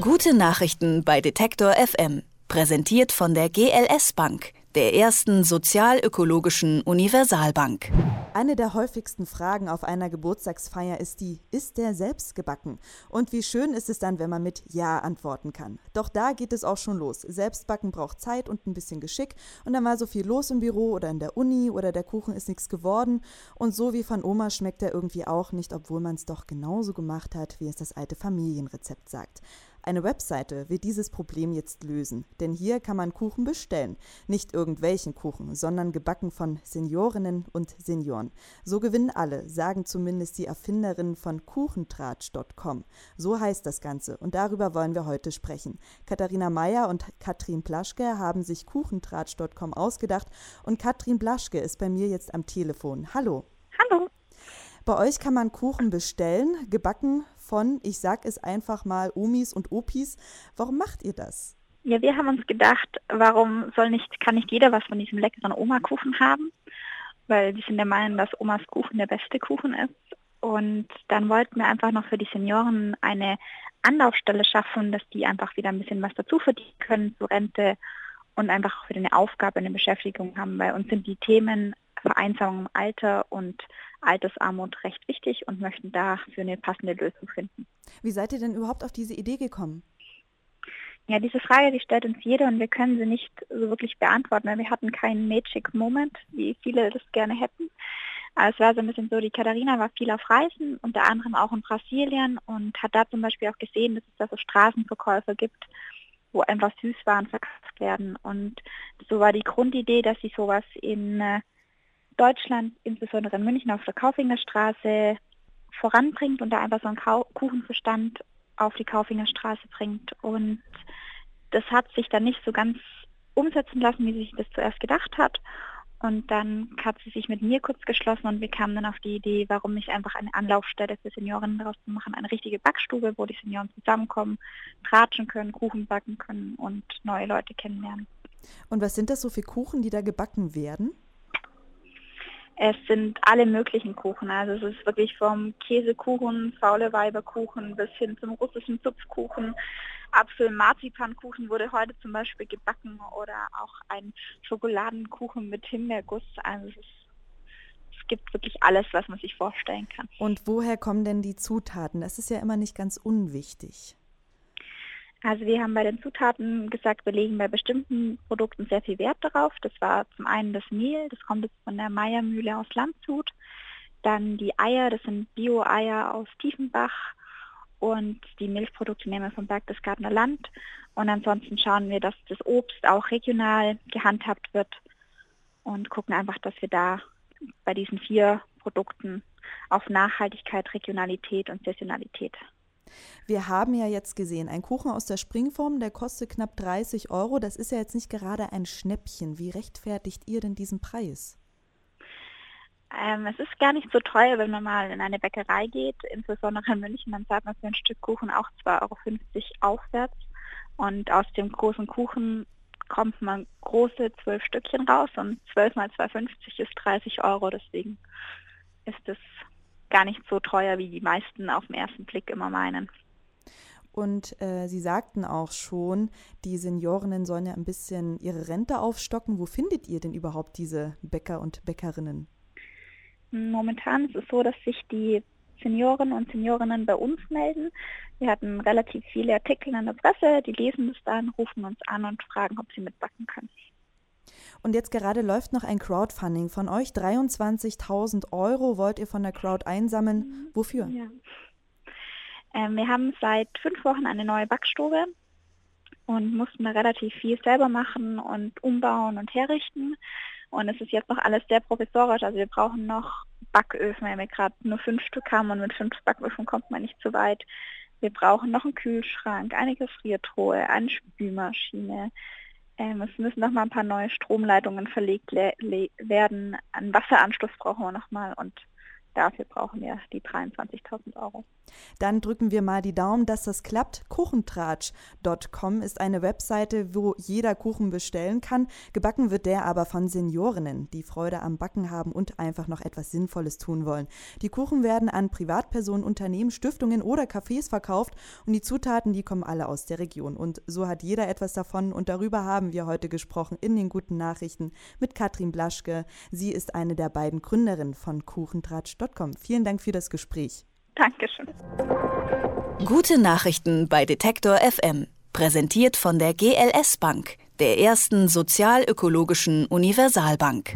Gute Nachrichten bei Detektor FM. Präsentiert von der GLS Bank, der ersten sozialökologischen Universalbank. Eine der häufigsten Fragen auf einer Geburtstagsfeier ist die, ist der selbst gebacken? Und wie schön ist es dann, wenn man mit Ja antworten kann. Doch da geht es auch schon los. Selbstbacken braucht Zeit und ein bisschen Geschick und dann war so viel los im Büro oder in der Uni oder der Kuchen ist nichts geworden und so wie von Oma schmeckt er irgendwie auch nicht, obwohl man es doch genauso gemacht hat, wie es das alte Familienrezept sagt. Eine Webseite wird dieses Problem jetzt lösen, denn hier kann man Kuchen bestellen. Nicht irgendwelchen Kuchen, sondern gebacken von Seniorinnen und Senioren. So gewinnen alle, sagen zumindest die Erfinderinnen von Kuchentratsch.com. So heißt das Ganze und darüber wollen wir heute sprechen. Katharina Meyer und Katrin Blaschke haben sich Kuchentratsch.com ausgedacht und Katrin Blaschke ist bei mir jetzt am Telefon. Hallo. Bei euch kann man Kuchen bestellen, gebacken von, ich sag es einfach mal, Omis und Opis. Warum macht ihr das? Ja, wir haben uns gedacht, warum soll nicht, kann nicht jeder was von diesem leckeren Oma-Kuchen haben? Weil wir sind der Meinung, dass Omas Kuchen der beste Kuchen ist. Und dann wollten wir einfach noch für die Senioren eine Anlaufstelle schaffen, dass die einfach wieder ein bisschen was dazu verdienen können zur Rente und einfach auch wieder eine Aufgabe, eine Beschäftigung haben. Bei uns sind die Themen Vereinsamung im Alter und Altersarmut recht wichtig und möchten dafür eine passende Lösung finden. Wie seid ihr denn überhaupt auf diese Idee gekommen? Ja, diese Frage, die stellt uns jeder und wir können sie nicht so wirklich beantworten, weil wir hatten keinen Magic Moment, wie viele das gerne hätten. Aber es war so ein bisschen so, die Katharina war viel auf Reisen, unter anderem auch in Brasilien und hat da zum Beispiel auch gesehen, dass es da so Straßenverkäufer gibt, wo einfach Süßwaren verkauft werden. Und so war die Grundidee, dass sie sowas in äh, Deutschland, insbesondere in München auf der Kaufinger Straße, voranbringt und da einfach so einen Kau Kuchenbestand auf die Kaufinger Straße bringt. Und das hat sich dann nicht so ganz umsetzen lassen, wie sie sich das zuerst gedacht hat. Und dann hat sie sich mit mir kurz geschlossen und wir kamen dann auf die Idee, warum nicht einfach eine Anlaufstelle für Senioren daraus zu machen, eine richtige Backstube, wo die Senioren zusammenkommen, tratschen können, Kuchen backen können und neue Leute kennenlernen. Und was sind das so für Kuchen, die da gebacken werden? Es sind alle möglichen Kuchen. Also es ist wirklich vom Käsekuchen, faule Weiberkuchen bis hin zum russischen Zupfkuchen. Apfel-Marzipankuchen wurde heute zum Beispiel gebacken oder auch ein Schokoladenkuchen mit Himbeerguss. Also es, es gibt wirklich alles, was man sich vorstellen kann. Und woher kommen denn die Zutaten? Das ist ja immer nicht ganz unwichtig. Also wir haben bei den Zutaten gesagt, wir legen bei bestimmten Produkten sehr viel Wert darauf. Das war zum einen das Mehl, das kommt jetzt von der Meiermühle aus Landshut. Dann die Eier, das sind Bio-Eier aus Tiefenbach. Und die Milchprodukte nehmen wir vom Berchtesgadener Land. Und ansonsten schauen wir, dass das Obst auch regional gehandhabt wird und gucken einfach, dass wir da bei diesen vier Produkten auf Nachhaltigkeit, Regionalität und Saisonalität wir haben ja jetzt gesehen, ein Kuchen aus der Springform, der kostet knapp 30 Euro. Das ist ja jetzt nicht gerade ein Schnäppchen. Wie rechtfertigt ihr denn diesen Preis? Ähm, es ist gar nicht so teuer, wenn man mal in eine Bäckerei geht, insbesondere in München, dann zahlt man für ein Stück Kuchen auch 2,50 Euro aufwärts. Und aus dem großen Kuchen kommt man große zwölf Stückchen raus und 12 mal 2,50 ist 30 Euro. Deswegen ist es gar nicht so teuer, wie die meisten auf den ersten Blick immer meinen. Und äh, Sie sagten auch schon, die Seniorinnen sollen ja ein bisschen ihre Rente aufstocken. Wo findet ihr denn überhaupt diese Bäcker und Bäckerinnen? Momentan ist es so, dass sich die Senioren und Seniorinnen bei uns melden. Wir hatten relativ viele Artikel in der Presse, die lesen das dann, rufen uns an und fragen, ob sie mitbacken können. Und jetzt gerade läuft noch ein Crowdfunding von euch. 23.000 Euro wollt ihr von der Crowd einsammeln. Mhm. Wofür? Ja. Ähm, wir haben seit fünf Wochen eine neue Backstube und mussten da relativ viel selber machen und umbauen und herrichten. Und es ist jetzt noch alles sehr professorisch. Also wir brauchen noch Backöfen, weil wir gerade nur fünf Stück haben und mit fünf Backöfen kommt man nicht so weit. Wir brauchen noch einen Kühlschrank, eine Gefriertruhe, eine Spülmaschine, ähm, es müssen noch mal ein paar neue Stromleitungen verlegt werden. Einen Wasseranschluss brauchen wir noch mal und dafür brauchen wir die 23.000 Euro. Dann drücken wir mal die Daumen, dass das klappt. Kuchentratsch.com ist eine Webseite, wo jeder Kuchen bestellen kann. Gebacken wird der aber von Seniorinnen, die Freude am Backen haben und einfach noch etwas Sinnvolles tun wollen. Die Kuchen werden an Privatpersonen, Unternehmen, Stiftungen oder Cafés verkauft und die Zutaten, die kommen alle aus der Region. Und so hat jeder etwas davon und darüber haben wir heute gesprochen in den guten Nachrichten mit Katrin Blaschke. Sie ist eine der beiden Gründerinnen von Kuchentratsch.com. Vielen Dank für das Gespräch. Dankeschön. Gute Nachrichten bei Detektor FM. Präsentiert von der GLS Bank, der ersten sozialökologischen Universalbank.